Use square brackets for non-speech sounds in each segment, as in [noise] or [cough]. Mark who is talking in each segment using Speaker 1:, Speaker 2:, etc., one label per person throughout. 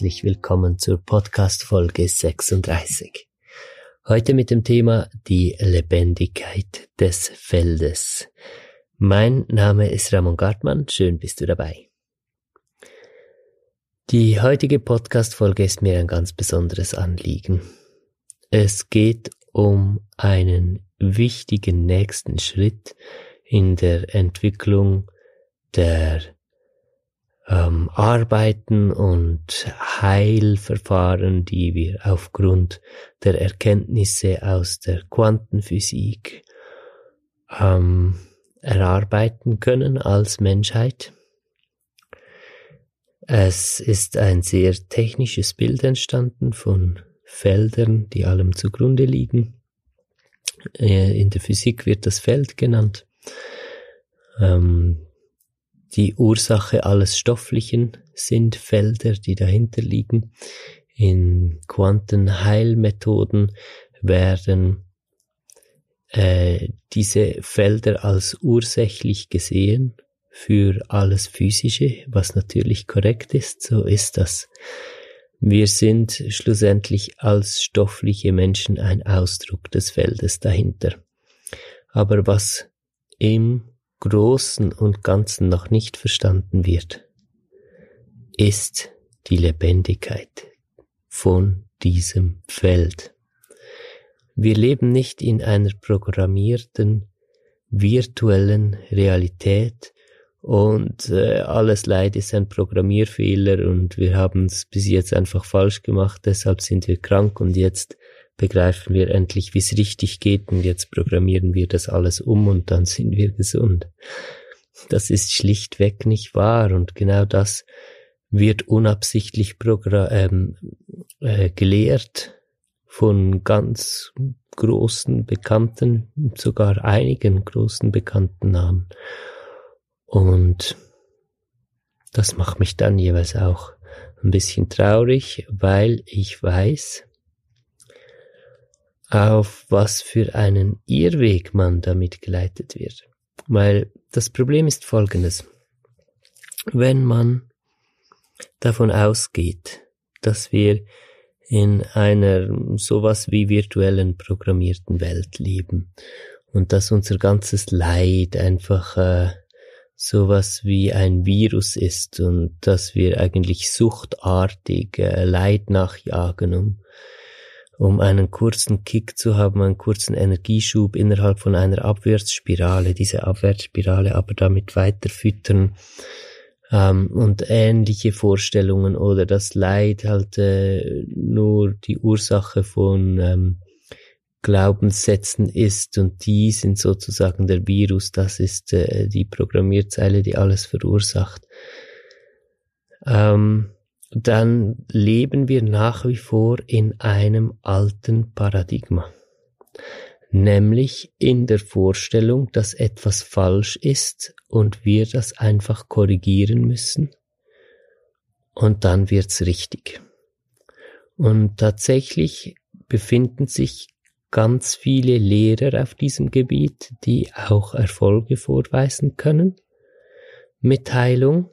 Speaker 1: herzlich willkommen zur Podcast Folge 36. Heute mit dem Thema die Lebendigkeit des Feldes. Mein Name ist Ramon Gartmann, schön bist du dabei. Die heutige Podcast Folge ist mir ein ganz besonderes Anliegen. Es geht um einen wichtigen nächsten Schritt in der Entwicklung der ähm, Arbeiten und Heilverfahren, die wir aufgrund der Erkenntnisse aus der Quantenphysik ähm, erarbeiten können als Menschheit. Es ist ein sehr technisches Bild entstanden von Feldern, die allem zugrunde liegen. Äh, in der Physik wird das Feld genannt. Ähm, die Ursache alles Stofflichen sind Felder, die dahinter liegen. In Quantenheilmethoden werden äh, diese Felder als ursächlich gesehen für alles Physische, was natürlich korrekt ist, so ist das. Wir sind schlussendlich als stoffliche Menschen ein Ausdruck des Feldes dahinter. Aber was im Großen und Ganzen noch nicht verstanden wird, ist die Lebendigkeit von diesem Feld. Wir leben nicht in einer programmierten virtuellen Realität und äh, alles Leid ist ein Programmierfehler und wir haben es bis jetzt einfach falsch gemacht, deshalb sind wir krank und jetzt begreifen wir endlich, wie es richtig geht und jetzt programmieren wir das alles um und dann sind wir gesund. Das ist schlichtweg nicht wahr und genau das wird unabsichtlich ähm, äh, gelehrt von ganz großen Bekannten, sogar einigen großen bekannten Namen. Und das macht mich dann jeweils auch ein bisschen traurig, weil ich weiß, auf was für einen Irrweg man damit geleitet wird. Weil das Problem ist folgendes. Wenn man davon ausgeht, dass wir in einer sowas wie virtuellen programmierten Welt leben und dass unser ganzes Leid einfach äh, sowas wie ein Virus ist und dass wir eigentlich suchtartig äh, Leid nachjagen, um um einen kurzen Kick zu haben, einen kurzen Energieschub innerhalb von einer Abwärtsspirale, diese Abwärtsspirale aber damit weiter füttern ähm, und ähnliche Vorstellungen oder das Leid halt äh, nur die Ursache von ähm, Glaubenssätzen ist und die sind sozusagen der Virus, das ist äh, die Programmierzeile, die alles verursacht. Ähm, dann leben wir nach wie vor in einem alten Paradigma, nämlich in der Vorstellung, dass etwas falsch ist und wir das einfach korrigieren müssen. Und dann wird's richtig. Und tatsächlich befinden sich ganz viele Lehrer auf diesem Gebiet, die auch Erfolge vorweisen können. Mit Heilung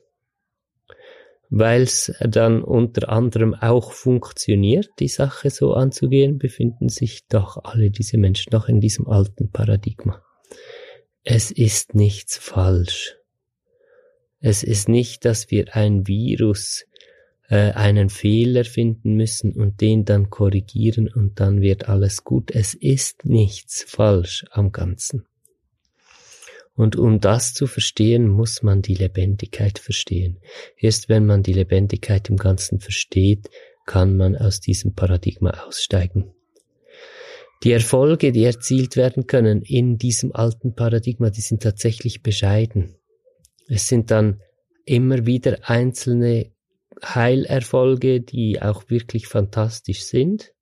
Speaker 1: weil es dann unter anderem auch funktioniert, die Sache so anzugehen, befinden sich doch alle diese Menschen noch in diesem alten Paradigma. Es ist nichts falsch. Es ist nicht, dass wir ein Virus äh, einen Fehler finden müssen und den dann korrigieren und dann wird alles gut. Es ist nichts falsch am Ganzen. Und um das zu verstehen, muss man die Lebendigkeit verstehen. Erst wenn man die Lebendigkeit im Ganzen versteht, kann man aus diesem Paradigma aussteigen. Die Erfolge, die erzielt werden können in diesem alten Paradigma, die sind tatsächlich bescheiden. Es sind dann immer wieder einzelne Heilerfolge, die auch wirklich fantastisch sind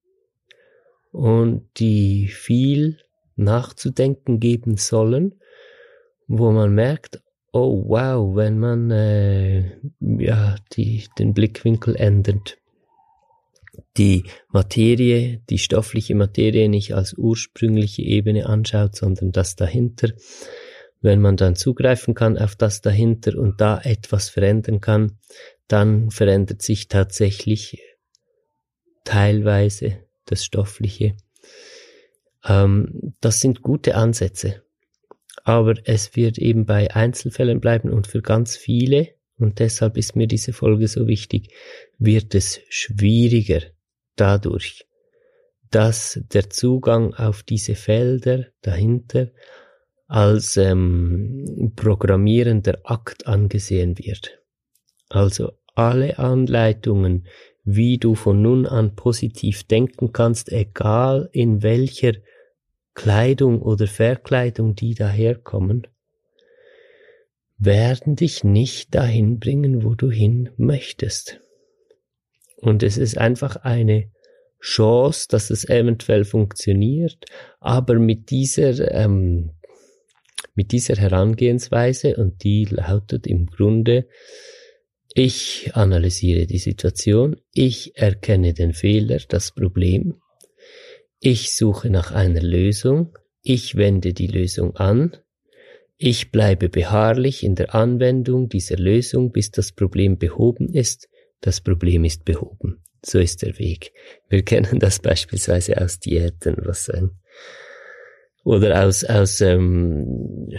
Speaker 1: und die viel nachzudenken geben sollen wo man merkt, oh wow, wenn man äh, ja die, den Blickwinkel ändert, die Materie, die stoffliche Materie nicht als ursprüngliche Ebene anschaut, sondern das dahinter, wenn man dann zugreifen kann auf das dahinter und da etwas verändern kann, dann verändert sich tatsächlich teilweise das Stoffliche. Ähm, das sind gute Ansätze. Aber es wird eben bei Einzelfällen bleiben und für ganz viele, und deshalb ist mir diese Folge so wichtig, wird es schwieriger dadurch, dass der Zugang auf diese Felder dahinter als ähm, programmierender Akt angesehen wird. Also alle Anleitungen, wie du von nun an positiv denken kannst, egal in welcher Kleidung oder Verkleidung die daherkommen, werden dich nicht dahin bringen, wo du hin möchtest. Und es ist einfach eine Chance, dass es eventuell funktioniert, aber mit dieser, ähm, mit dieser Herangehensweise und die lautet im Grunde, ich analysiere die Situation, ich erkenne den Fehler, das Problem, ich suche nach einer Lösung, ich wende die Lösung an, ich bleibe beharrlich in der Anwendung dieser Lösung, bis das Problem behoben ist, das Problem ist behoben. So ist der Weg. Wir [laughs] kennen das beispielsweise aus Diäten, was ein oder aus, aus ähm,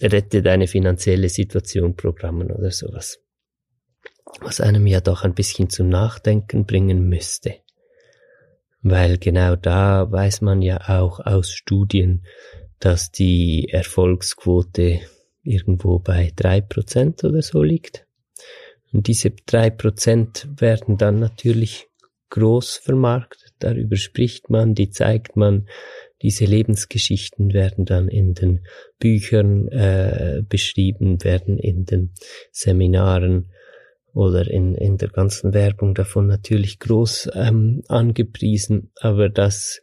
Speaker 1: Rette deine finanzielle Situation Programmen oder sowas was einem ja doch ein bisschen zum Nachdenken bringen müsste. Weil genau da weiß man ja auch aus Studien, dass die Erfolgsquote irgendwo bei drei Prozent oder so liegt. Und diese drei Prozent werden dann natürlich groß vermarktet. Darüber spricht man, die zeigt man. Diese Lebensgeschichten werden dann in den Büchern äh, beschrieben, werden in den Seminaren oder in, in der ganzen Werbung davon natürlich groß ähm, angepriesen, aber dass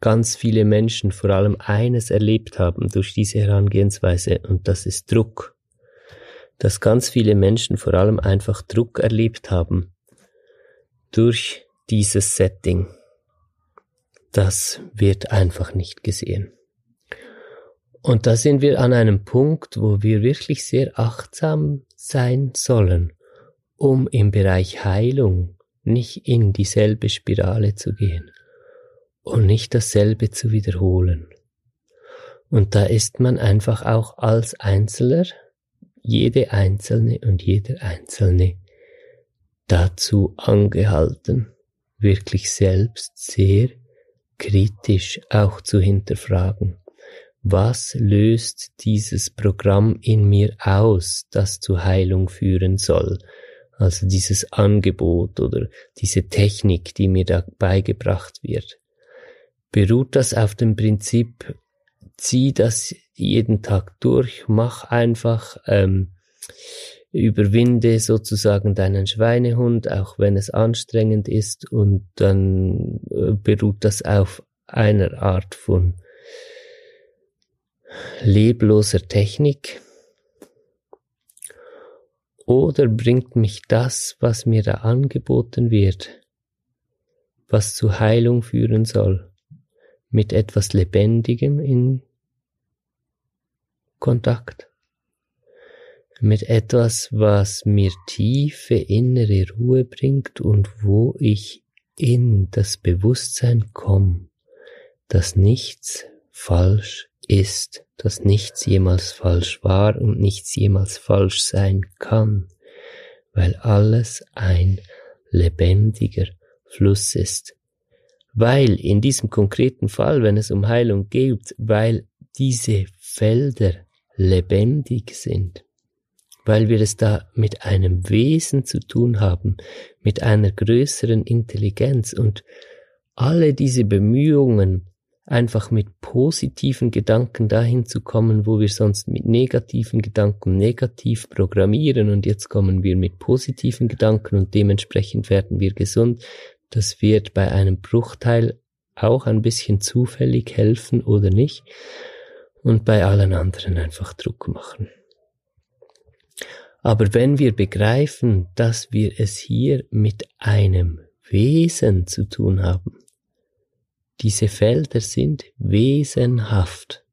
Speaker 1: ganz viele Menschen vor allem eines erlebt haben durch diese Herangehensweise und das ist Druck. Dass ganz viele Menschen vor allem einfach Druck erlebt haben durch dieses Setting. Das wird einfach nicht gesehen. Und da sind wir an einem Punkt, wo wir wirklich sehr achtsam sein sollen um im Bereich Heilung nicht in dieselbe Spirale zu gehen und nicht dasselbe zu wiederholen. Und da ist man einfach auch als Einzelner, jede Einzelne und jeder Einzelne dazu angehalten, wirklich selbst sehr kritisch auch zu hinterfragen. Was löst dieses Programm in mir aus, das zu Heilung führen soll? Also dieses Angebot oder diese Technik, die mir da beigebracht wird. Beruht das auf dem Prinzip, zieh das jeden Tag durch, mach einfach, ähm, überwinde sozusagen deinen Schweinehund, auch wenn es anstrengend ist, und dann äh, beruht das auf einer Art von lebloser Technik, oder bringt mich das, was mir da angeboten wird, was zu Heilung führen soll, mit etwas Lebendigem in Kontakt? Mit etwas, was mir tiefe innere Ruhe bringt und wo ich in das Bewusstsein komme, dass nichts falsch ist, dass nichts jemals falsch war und nichts jemals falsch sein kann, weil alles ein lebendiger Fluss ist. Weil in diesem konkreten Fall, wenn es um Heilung geht, weil diese Felder lebendig sind, weil wir es da mit einem Wesen zu tun haben, mit einer größeren Intelligenz und alle diese Bemühungen, einfach mit positiven Gedanken dahin zu kommen, wo wir sonst mit negativen Gedanken negativ programmieren und jetzt kommen wir mit positiven Gedanken und dementsprechend werden wir gesund. Das wird bei einem Bruchteil auch ein bisschen zufällig helfen oder nicht und bei allen anderen einfach Druck machen. Aber wenn wir begreifen, dass wir es hier mit einem Wesen zu tun haben, diese Felder sind wesenhaft.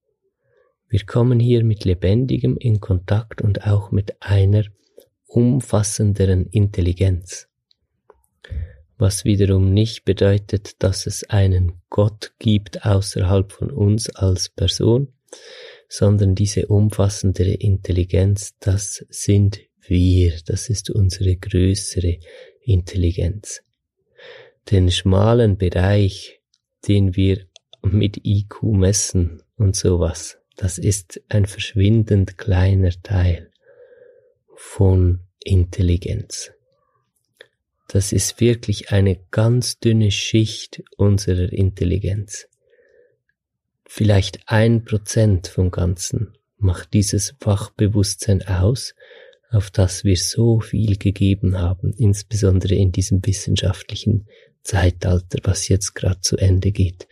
Speaker 1: Wir kommen hier mit Lebendigem in Kontakt und auch mit einer umfassenderen Intelligenz. Was wiederum nicht bedeutet, dass es einen Gott gibt außerhalb von uns als Person, sondern diese umfassendere Intelligenz, das sind wir, das ist unsere größere Intelligenz. Den schmalen Bereich, den wir mit IQ messen und sowas, das ist ein verschwindend kleiner Teil von Intelligenz. Das ist wirklich eine ganz dünne Schicht unserer Intelligenz. Vielleicht ein Prozent vom Ganzen macht dieses Fachbewusstsein aus, auf das wir so viel gegeben haben, insbesondere in diesem wissenschaftlichen Zeitalter, was jetzt gerade zu Ende geht.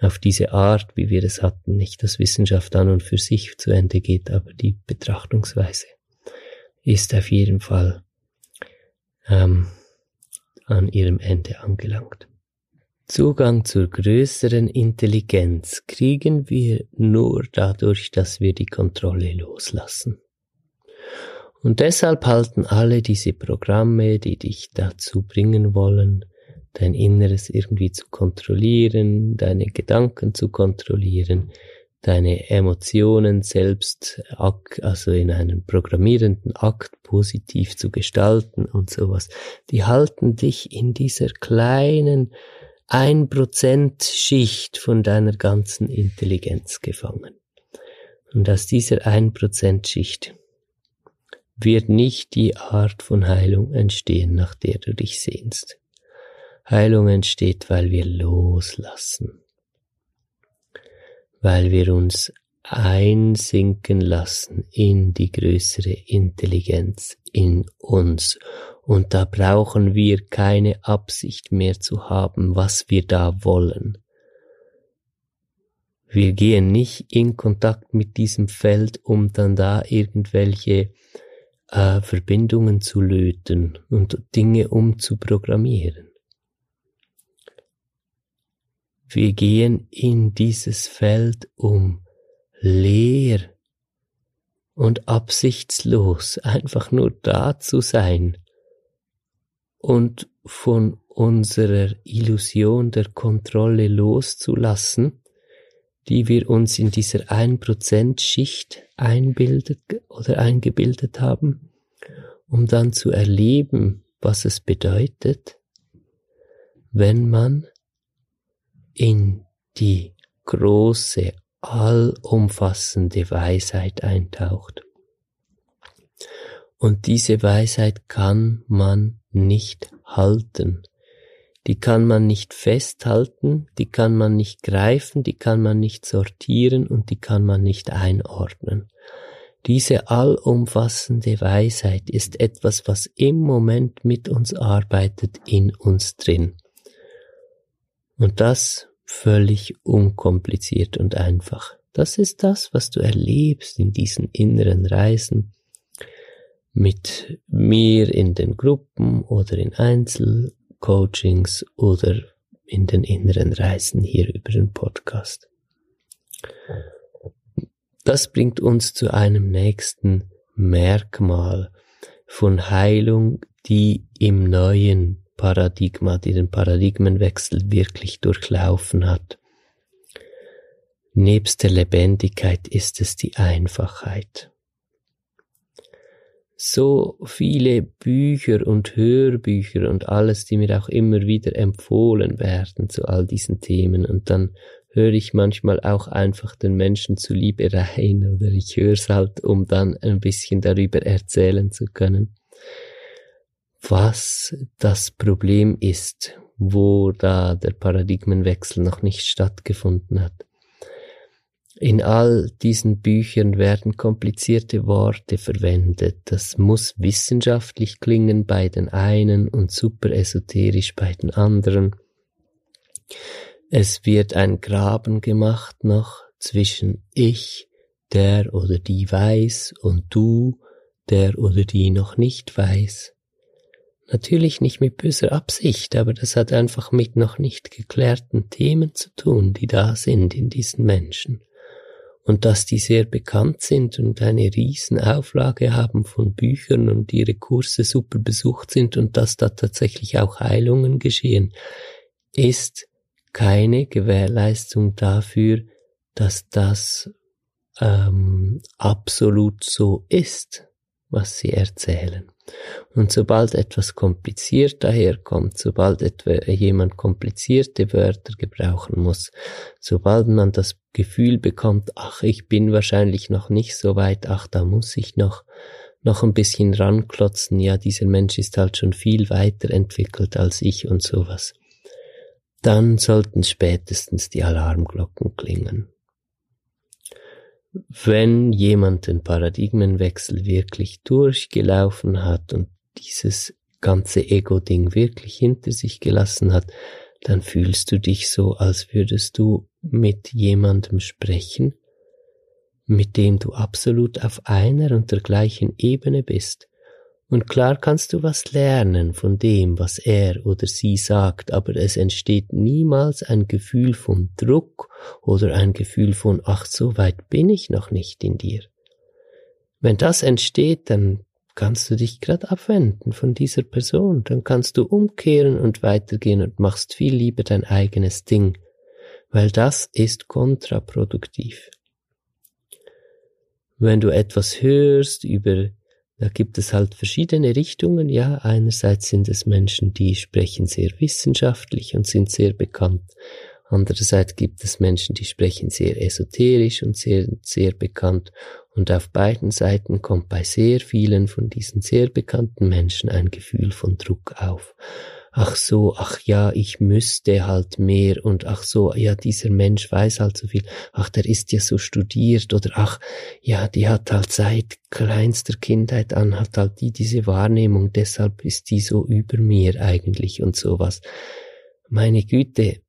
Speaker 1: Auf diese Art, wie wir es hatten, nicht dass Wissenschaft an und für sich zu Ende geht, aber die Betrachtungsweise ist auf jeden Fall ähm, an ihrem Ende angelangt. Zugang zur größeren Intelligenz kriegen wir nur dadurch, dass wir die Kontrolle loslassen. Und deshalb halten alle diese Programme, die dich dazu bringen wollen, dein Inneres irgendwie zu kontrollieren, deine Gedanken zu kontrollieren, deine Emotionen selbst, also in einem programmierenden Akt positiv zu gestalten und sowas, die halten dich in dieser kleinen ein Prozent Schicht von deiner ganzen Intelligenz gefangen. Und aus dieser ein Prozent Schicht wird nicht die Art von Heilung entstehen, nach der du dich sehnst. Heilung entsteht, weil wir loslassen weil wir uns einsinken lassen in die größere Intelligenz in uns. Und da brauchen wir keine Absicht mehr zu haben, was wir da wollen. Wir gehen nicht in Kontakt mit diesem Feld, um dann da irgendwelche äh, Verbindungen zu löten und Dinge umzuprogrammieren. Wir gehen in dieses Feld, um leer und absichtslos einfach nur da zu sein und von unserer Illusion der Kontrolle loszulassen, die wir uns in dieser 1% Schicht einbildet oder eingebildet haben, um dann zu erleben, was es bedeutet, wenn man in die große, allumfassende Weisheit eintaucht. Und diese Weisheit kann man nicht halten. Die kann man nicht festhalten, die kann man nicht greifen, die kann man nicht sortieren und die kann man nicht einordnen. Diese allumfassende Weisheit ist etwas, was im Moment mit uns arbeitet, in uns drin. Und das völlig unkompliziert und einfach. Das ist das, was du erlebst in diesen inneren Reisen mit mir in den Gruppen oder in Einzelcoachings oder in den inneren Reisen hier über den Podcast. Das bringt uns zu einem nächsten Merkmal von Heilung, die im Neuen Paradigma, die den Paradigmenwechsel wirklich durchlaufen hat. Nebst der Lebendigkeit ist es die Einfachheit. So viele Bücher und Hörbücher und alles, die mir auch immer wieder empfohlen werden zu all diesen Themen und dann höre ich manchmal auch einfach den Menschen zuliebe rein oder ich höre es halt, um dann ein bisschen darüber erzählen zu können was das Problem ist, wo da der Paradigmenwechsel noch nicht stattgefunden hat. In all diesen Büchern werden komplizierte Worte verwendet. Das muss wissenschaftlich klingen bei den einen und super esoterisch bei den anderen. Es wird ein Graben gemacht noch zwischen ich, der oder die weiß, und du, der oder die noch nicht weiß. Natürlich nicht mit böser Absicht, aber das hat einfach mit noch nicht geklärten Themen zu tun, die da sind in diesen Menschen. und dass die sehr bekannt sind und eine riesen Auflage haben von Büchern und ihre Kurse super besucht sind und dass da tatsächlich auch Heilungen geschehen, ist keine Gewährleistung dafür, dass das ähm, absolut so ist, was sie erzählen. Und sobald etwas kompliziert daherkommt, sobald etwa jemand komplizierte Wörter gebrauchen muss, sobald man das Gefühl bekommt, ach, ich bin wahrscheinlich noch nicht so weit, ach, da muss ich noch, noch ein bisschen ranklotzen, ja, dieser Mensch ist halt schon viel weiter entwickelt als ich und sowas, dann sollten spätestens die Alarmglocken klingen. Wenn jemand den Paradigmenwechsel wirklich durchgelaufen hat und dieses ganze Ego-Ding wirklich hinter sich gelassen hat, dann fühlst du dich so, als würdest du mit jemandem sprechen, mit dem du absolut auf einer und der gleichen Ebene bist. Und klar kannst du was lernen von dem, was er oder sie sagt, aber es entsteht niemals ein Gefühl von Druck oder ein Gefühl von, ach, so weit bin ich noch nicht in dir. Wenn das entsteht, dann kannst du dich gerade abwenden von dieser Person, dann kannst du umkehren und weitergehen und machst viel lieber dein eigenes Ding, weil das ist kontraproduktiv. Wenn du etwas hörst über da gibt es halt verschiedene Richtungen. Ja, einerseits sind es Menschen, die sprechen sehr wissenschaftlich und sind sehr bekannt. Andererseits gibt es Menschen, die sprechen sehr esoterisch und sehr, sehr bekannt. Und auf beiden Seiten kommt bei sehr vielen von diesen sehr bekannten Menschen ein Gefühl von Druck auf ach so, ach ja, ich müsste halt mehr und ach so, ja, dieser Mensch weiß halt so viel, ach, der ist ja so studiert oder ach, ja, die hat halt seit kleinster Kindheit an, hat halt die diese Wahrnehmung, deshalb ist die so über mir eigentlich und sowas. Meine Güte,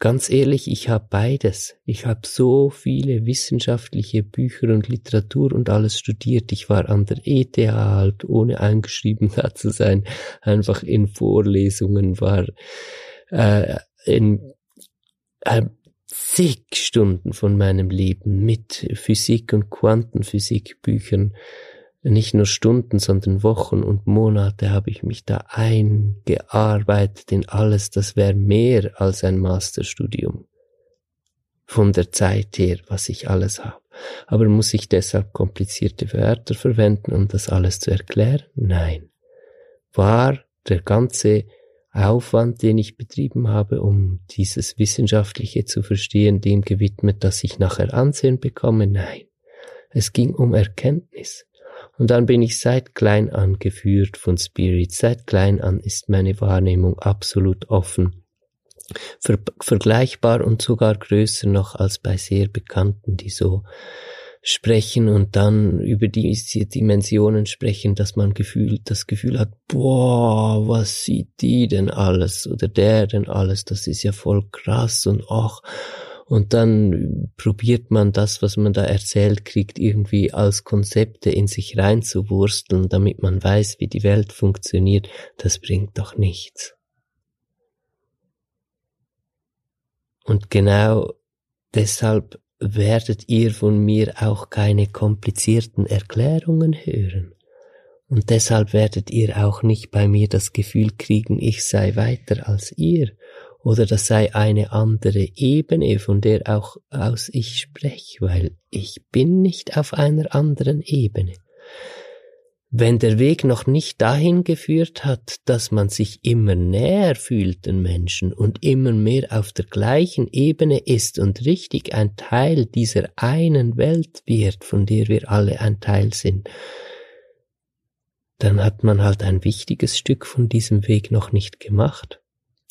Speaker 1: ganz ehrlich, ich habe beides. Ich habe so viele wissenschaftliche Bücher und Literatur und alles studiert. Ich war an der ETH halt, ohne eingeschrieben [laughs] da zu sein, einfach in Vorlesungen, war äh, in äh, zig Stunden von meinem Leben mit Physik und Quantenphysik Büchern nicht nur Stunden, sondern Wochen und Monate habe ich mich da eingearbeitet in alles. Das wäre mehr als ein Masterstudium. Von der Zeit her, was ich alles habe. Aber muss ich deshalb komplizierte Wörter verwenden, um das alles zu erklären? Nein. War der ganze Aufwand, den ich betrieben habe, um dieses Wissenschaftliche zu verstehen, dem gewidmet, dass ich nachher Ansehen bekomme? Nein. Es ging um Erkenntnis. Und dann bin ich seit klein an geführt von Spirit. Seit klein an ist meine Wahrnehmung absolut offen. Ver vergleichbar und sogar größer noch als bei sehr Bekannten, die so sprechen und dann über diese Dimensionen sprechen, dass man Gefühl, das Gefühl hat, boah, was sieht die denn alles oder der denn alles, das ist ja voll krass und ach, und dann probiert man das, was man da erzählt kriegt, irgendwie als Konzepte in sich reinzuwursteln, damit man weiß, wie die Welt funktioniert. Das bringt doch nichts. Und genau deshalb werdet ihr von mir auch keine komplizierten Erklärungen hören. Und deshalb werdet ihr auch nicht bei mir das Gefühl kriegen, ich sei weiter als ihr oder das sei eine andere Ebene, von der auch aus ich spreche, weil ich bin nicht auf einer anderen Ebene. Wenn der Weg noch nicht dahin geführt hat, dass man sich immer näher fühlt den Menschen und immer mehr auf der gleichen Ebene ist und richtig ein Teil dieser einen Welt wird, von der wir alle ein Teil sind, dann hat man halt ein wichtiges Stück von diesem Weg noch nicht gemacht.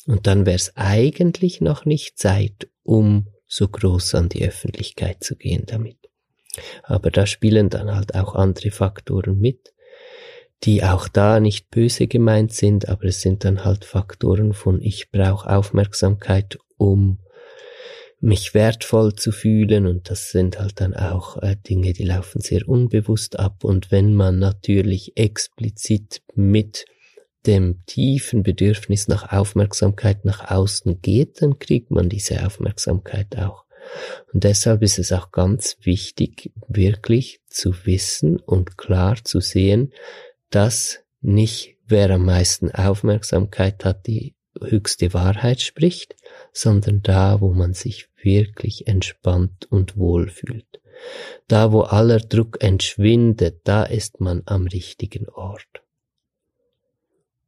Speaker 1: Und dann wäre es eigentlich noch nicht Zeit, um so groß an die Öffentlichkeit zu gehen damit. Aber da spielen dann halt auch andere Faktoren mit, die auch da nicht böse gemeint sind, aber es sind dann halt Faktoren von ich brauche Aufmerksamkeit, um mich wertvoll zu fühlen und das sind halt dann auch äh, Dinge, die laufen sehr unbewusst ab und wenn man natürlich explizit mit dem tiefen Bedürfnis nach Aufmerksamkeit nach außen geht, dann kriegt man diese Aufmerksamkeit auch. Und deshalb ist es auch ganz wichtig, wirklich zu wissen und klar zu sehen, dass nicht wer am meisten Aufmerksamkeit hat, die höchste Wahrheit spricht, sondern da, wo man sich wirklich entspannt und wohl fühlt. Da, wo aller Druck entschwindet, da ist man am richtigen Ort.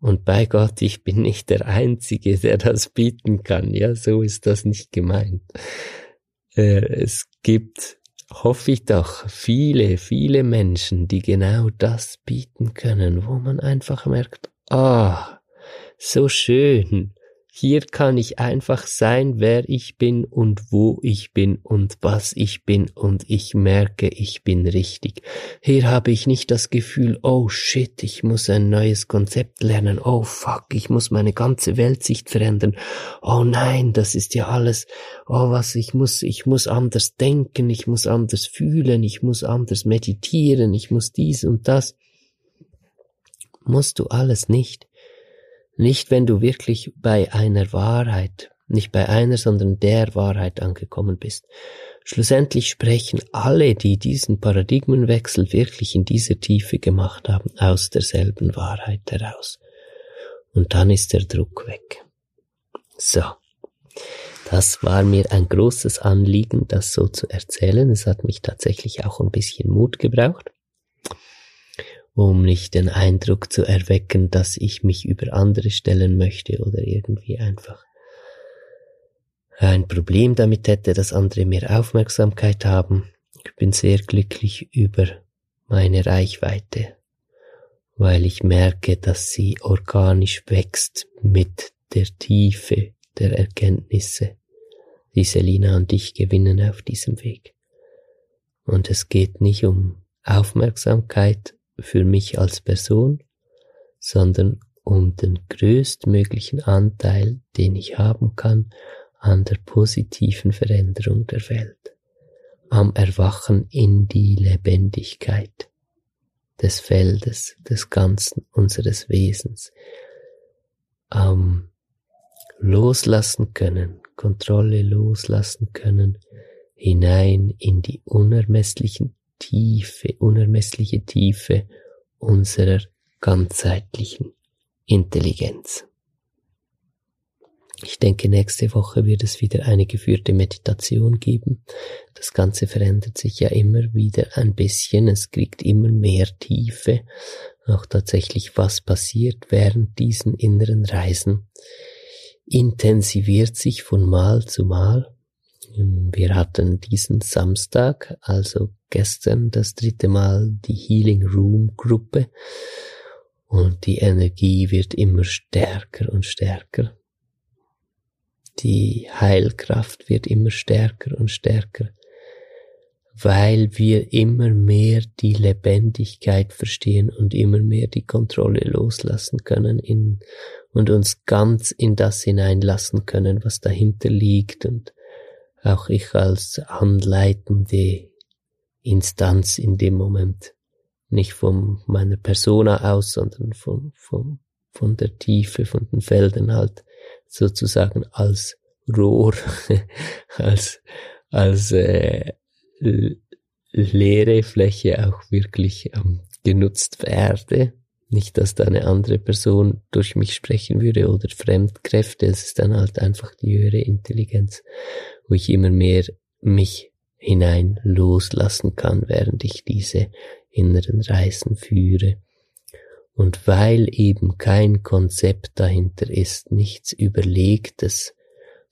Speaker 1: Und bei Gott, ich bin nicht der Einzige, der das bieten kann. Ja, so ist das nicht gemeint. Äh, es gibt, hoffe ich doch, viele, viele Menschen, die genau das bieten können, wo man einfach merkt, ah, so schön. Hier kann ich einfach sein, wer ich bin und wo ich bin und was ich bin und ich merke, ich bin richtig. Hier habe ich nicht das Gefühl, oh shit, ich muss ein neues Konzept lernen, oh fuck, ich muss meine ganze Weltsicht verändern, oh nein, das ist ja alles, oh was, ich muss, ich muss anders denken, ich muss anders fühlen, ich muss anders meditieren, ich muss dies und das. Musst du alles nicht. Nicht, wenn du wirklich bei einer Wahrheit, nicht bei einer, sondern der Wahrheit angekommen bist. Schlussendlich sprechen alle, die diesen Paradigmenwechsel wirklich in dieser Tiefe gemacht haben, aus derselben Wahrheit heraus. Und dann ist der Druck weg. So. Das war mir ein großes Anliegen, das so zu erzählen. Es hat mich tatsächlich auch ein bisschen Mut gebraucht um nicht den Eindruck zu erwecken, dass ich mich über andere stellen möchte oder irgendwie einfach ein Problem damit hätte, dass andere mehr Aufmerksamkeit haben. Ich bin sehr glücklich über meine Reichweite, weil ich merke, dass sie organisch wächst mit der Tiefe der Erkenntnisse, die Selina und ich gewinnen auf diesem Weg. Und es geht nicht um Aufmerksamkeit, für mich als Person, sondern um den größtmöglichen Anteil, den ich haben kann an der positiven Veränderung der Welt, am Erwachen in die Lebendigkeit des Feldes, des Ganzen unseres Wesens, am Loslassen können, Kontrolle loslassen können, hinein in die unermesslichen Tiefe, unermessliche Tiefe unserer ganzheitlichen Intelligenz. Ich denke, nächste Woche wird es wieder eine geführte Meditation geben. Das Ganze verändert sich ja immer wieder ein bisschen. Es kriegt immer mehr Tiefe. Auch tatsächlich, was passiert während diesen inneren Reisen, intensiviert sich von Mal zu Mal. Wir hatten diesen Samstag, also gestern, das dritte Mal die Healing Room Gruppe und die Energie wird immer stärker und stärker. Die Heilkraft wird immer stärker und stärker, weil wir immer mehr die Lebendigkeit verstehen und immer mehr die Kontrolle loslassen können in, und uns ganz in das hineinlassen können, was dahinter liegt und auch ich als anleitende Instanz in dem Moment. Nicht von meiner Persona aus, sondern vom, vom, von der Tiefe, von den Feldern halt sozusagen als Rohr, [laughs] als, als äh, leere Fläche auch wirklich ähm, genutzt werde. Nicht, dass da eine andere Person durch mich sprechen würde oder Fremdkräfte, es ist dann halt einfach die höhere Intelligenz, wo ich immer mehr mich hinein loslassen kann, während ich diese inneren Reisen führe. Und weil eben kein Konzept dahinter ist, nichts Überlegtes,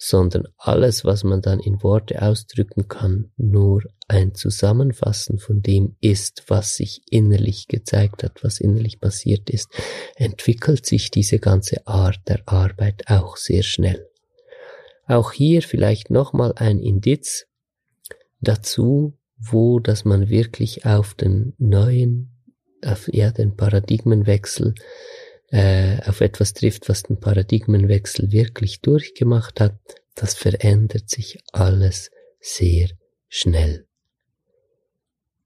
Speaker 1: sondern alles, was man dann in Worte ausdrücken kann, nur ein Zusammenfassen von dem ist, was sich innerlich gezeigt hat, was innerlich passiert ist, entwickelt sich diese ganze Art der Arbeit auch sehr schnell. Auch hier vielleicht nochmal ein Indiz, dazu, wo dass man wirklich auf den neuen, auf ja, den Paradigmenwechsel, äh, auf etwas trifft, was den Paradigmenwechsel wirklich durchgemacht hat, das verändert sich alles sehr schnell.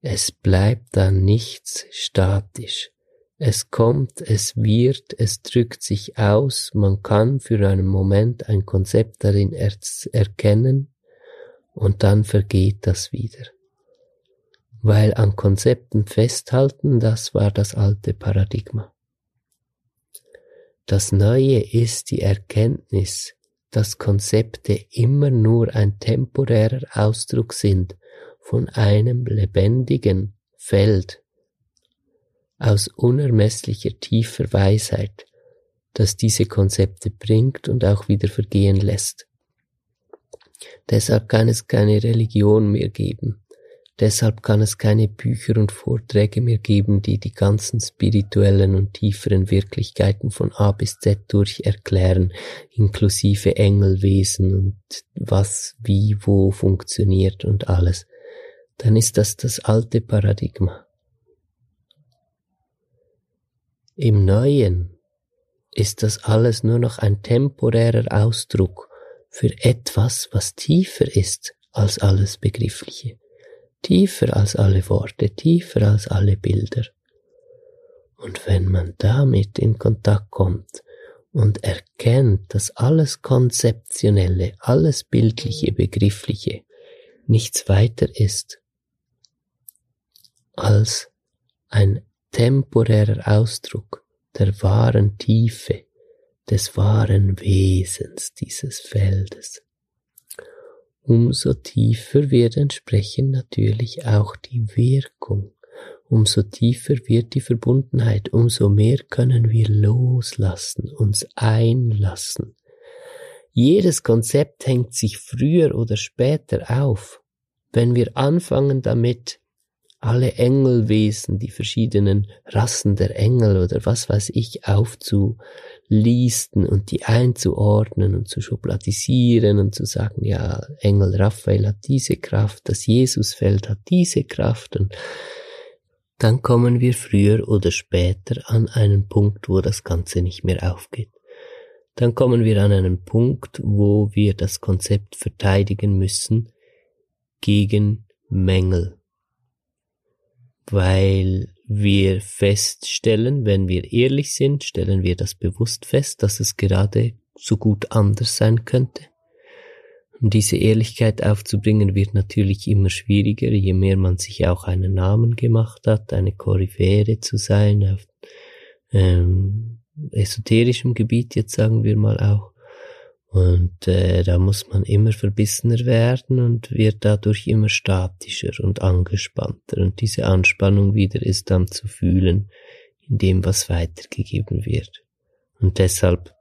Speaker 1: Es bleibt dann nichts statisch. Es kommt, es wird, es drückt sich aus, man kann für einen Moment ein Konzept darin er erkennen, und dann vergeht das wieder. Weil an Konzepten festhalten, das war das alte Paradigma. Das Neue ist die Erkenntnis, dass Konzepte immer nur ein temporärer Ausdruck sind von einem lebendigen Feld aus unermesslicher tiefer Weisheit, das diese Konzepte bringt und auch wieder vergehen lässt. Deshalb kann es keine Religion mehr geben. Deshalb kann es keine Bücher und Vorträge mehr geben, die die ganzen spirituellen und tieferen Wirklichkeiten von A bis Z durch erklären, inklusive Engelwesen und was wie wo funktioniert und alles. Dann ist das das alte Paradigma. Im Neuen ist das alles nur noch ein temporärer Ausdruck für etwas, was tiefer ist als alles Begriffliche, tiefer als alle Worte, tiefer als alle Bilder. Und wenn man damit in Kontakt kommt und erkennt, dass alles Konzeptionelle, alles Bildliche, Begriffliche nichts weiter ist als ein temporärer Ausdruck der wahren Tiefe, des wahren Wesens dieses Feldes. Umso tiefer wird entsprechend natürlich auch die Wirkung, umso tiefer wird die Verbundenheit, umso mehr können wir loslassen, uns einlassen. Jedes Konzept hängt sich früher oder später auf. Wenn wir anfangen damit, alle Engelwesen, die verschiedenen Rassen der Engel oder was weiß ich aufzulisten und die einzuordnen und zu schubladisieren und zu sagen, ja, Engel Raphael hat diese Kraft, das Jesusfeld hat diese Kraft und dann kommen wir früher oder später an einen Punkt, wo das Ganze nicht mehr aufgeht. Dann kommen wir an einen Punkt, wo wir das Konzept verteidigen müssen gegen Mängel weil wir feststellen, wenn wir ehrlich sind, stellen wir das bewusst fest, dass es gerade so gut anders sein könnte. Und diese Ehrlichkeit aufzubringen wird natürlich immer schwieriger, je mehr man sich auch einen Namen gemacht hat, eine Koryphäre zu sein, auf ähm, esoterischem Gebiet jetzt sagen wir mal auch. Und äh, da muss man immer verbissener werden und wird dadurch immer statischer und angespannter. Und diese Anspannung wieder ist dann zu fühlen in dem, was weitergegeben wird. Und deshalb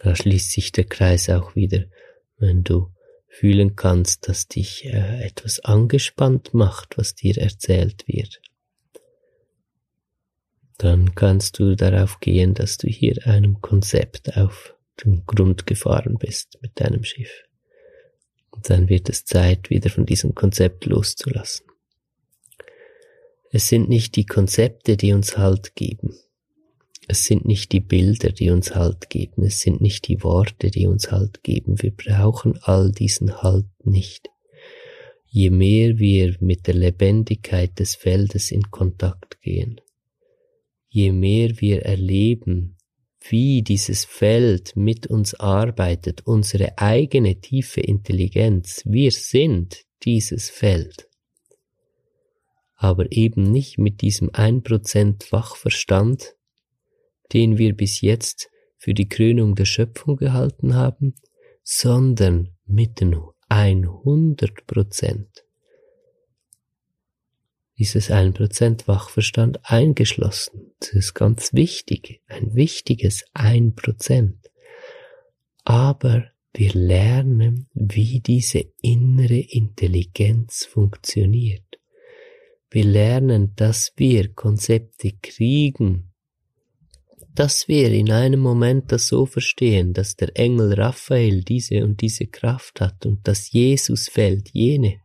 Speaker 1: da schließt sich der Kreis auch wieder, wenn du fühlen kannst, dass dich äh, etwas angespannt macht, was dir erzählt wird. Dann kannst du darauf gehen, dass du hier einem Konzept auf den Grund gefahren bist mit deinem Schiff. Und dann wird es Zeit, wieder von diesem Konzept loszulassen. Es sind nicht die Konzepte, die uns Halt geben. Es sind nicht die Bilder, die uns Halt geben. Es sind nicht die Worte, die uns Halt geben. Wir brauchen all diesen Halt nicht. Je mehr wir mit der Lebendigkeit des Feldes in Kontakt gehen, je mehr wir erleben, wie dieses Feld mit uns arbeitet, unsere eigene tiefe Intelligenz. Wir sind dieses Feld. Aber eben nicht mit diesem 1% Wachverstand, den wir bis jetzt für die Krönung der Schöpfung gehalten haben, sondern mit den 100% dieses 1% Wachverstand eingeschlossen. Das ist ganz wichtig, ein wichtiges 1%. Aber wir lernen, wie diese innere Intelligenz funktioniert. Wir lernen, dass wir Konzepte kriegen, dass wir in einem Moment das so verstehen, dass der Engel Raphael diese und diese Kraft hat und dass Jesus fällt jene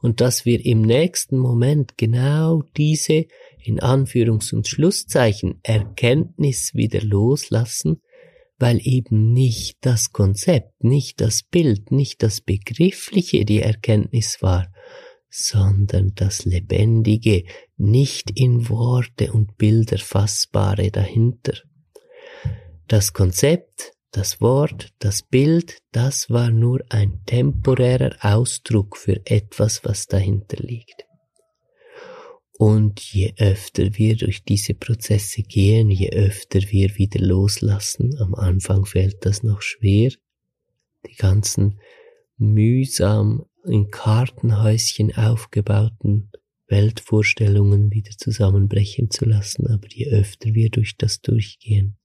Speaker 1: und dass wir im nächsten Moment genau diese in Anführungs- und Schlusszeichen Erkenntnis wieder loslassen, weil eben nicht das Konzept, nicht das Bild, nicht das Begriffliche die Erkenntnis war, sondern das Lebendige, nicht in Worte und Bilder fassbare dahinter. Das Konzept das Wort, das Bild, das war nur ein temporärer Ausdruck für etwas, was dahinter liegt. Und je öfter wir durch diese Prozesse gehen, je öfter wir wieder loslassen, am Anfang fällt das noch schwer, die ganzen mühsam in Kartenhäuschen aufgebauten Weltvorstellungen wieder zusammenbrechen zu lassen, aber je öfter wir durch das durchgehen,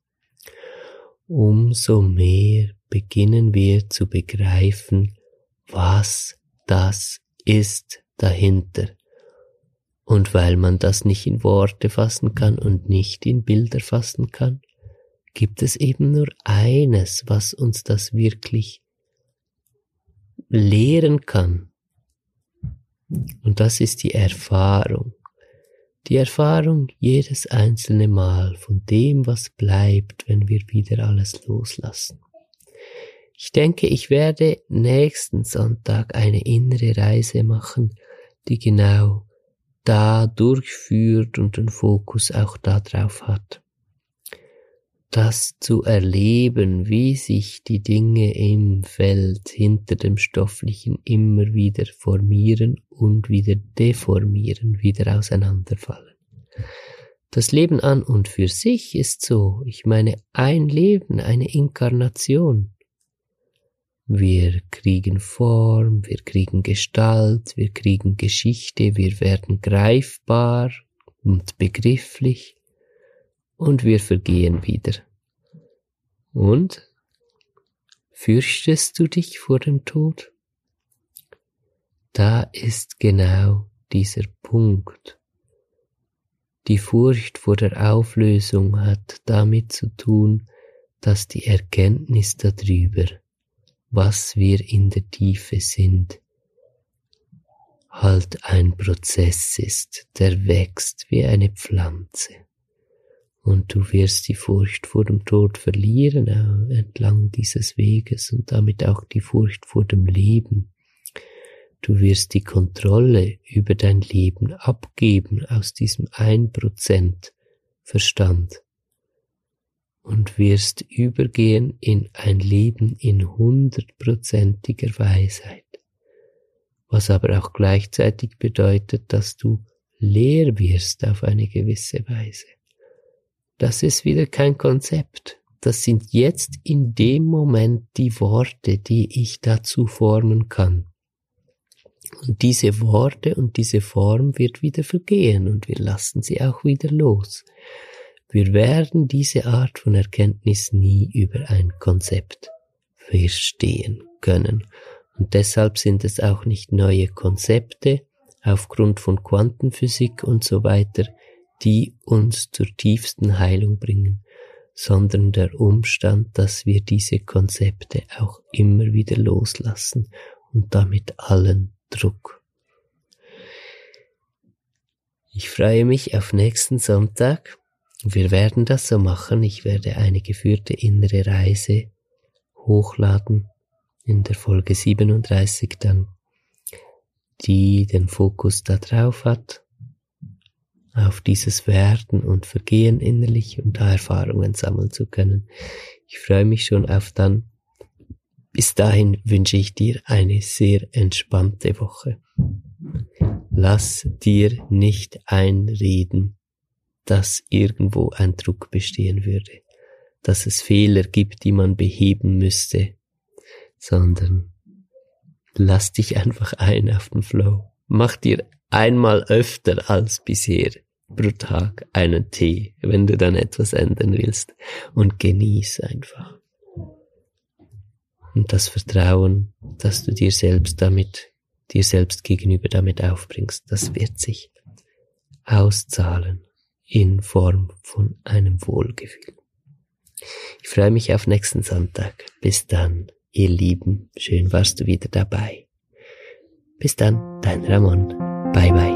Speaker 1: umso mehr beginnen wir zu begreifen, was das ist dahinter. Und weil man das nicht in Worte fassen kann und nicht in Bilder fassen kann, gibt es eben nur eines, was uns das wirklich lehren kann. Und das ist die Erfahrung. Die Erfahrung jedes einzelne Mal von dem, was bleibt, wenn wir wieder alles loslassen. Ich denke, ich werde nächsten Sonntag eine innere Reise machen, die genau da durchführt und den Fokus auch darauf hat das zu erleben, wie sich die Dinge im Feld hinter dem Stofflichen immer wieder formieren und wieder deformieren, wieder auseinanderfallen. Das Leben an und für sich ist so, ich meine, ein Leben, eine Inkarnation. Wir kriegen Form, wir kriegen Gestalt, wir kriegen Geschichte, wir werden greifbar und begrifflich und wir vergehen wieder. Und fürchtest du dich vor dem Tod? Da ist genau dieser Punkt. Die Furcht vor der Auflösung hat damit zu tun, dass die Erkenntnis darüber, was wir in der Tiefe sind, halt ein Prozess ist, der wächst wie eine Pflanze und du wirst die Furcht vor dem Tod verlieren äh, entlang dieses Weges und damit auch die Furcht vor dem Leben. Du wirst die Kontrolle über dein Leben abgeben aus diesem ein Prozent Verstand und wirst übergehen in ein Leben in hundertprozentiger Weisheit, was aber auch gleichzeitig bedeutet, dass du leer wirst auf eine gewisse Weise das ist wieder kein Konzept. Das sind jetzt in dem Moment die Worte, die ich dazu formen kann. Und diese Worte und diese Form wird wieder vergehen und wir lassen sie auch wieder los. Wir werden diese Art von Erkenntnis nie über ein Konzept verstehen können. Und deshalb sind es auch nicht neue Konzepte aufgrund von Quantenphysik und so weiter, die uns zur tiefsten Heilung bringen, sondern der Umstand, dass wir diese Konzepte auch immer wieder loslassen und damit allen Druck. Ich freue mich auf nächsten Sonntag. Wir werden das so machen. Ich werde eine geführte innere Reise hochladen in der Folge 37 dann, die den Fokus da drauf hat auf dieses Werden und Vergehen innerlich und da Erfahrungen sammeln zu können. Ich freue mich schon auf dann. Bis dahin wünsche ich dir eine sehr entspannte Woche. Lass dir nicht einreden, dass irgendwo ein Druck bestehen würde, dass es Fehler gibt, die man beheben müsste, sondern lass dich einfach ein auf den Flow. Mach dir einmal öfter als bisher pro Tag einen Tee, wenn du dann etwas ändern willst. Und genieß einfach. Und das Vertrauen, dass du dir selbst damit, dir selbst gegenüber damit aufbringst, das wird sich auszahlen in Form von einem Wohlgefühl. Ich freue mich auf nächsten Sonntag. Bis dann, ihr Lieben. Schön warst du wieder dabei. Bis dann, dein Ramon. Bye bye.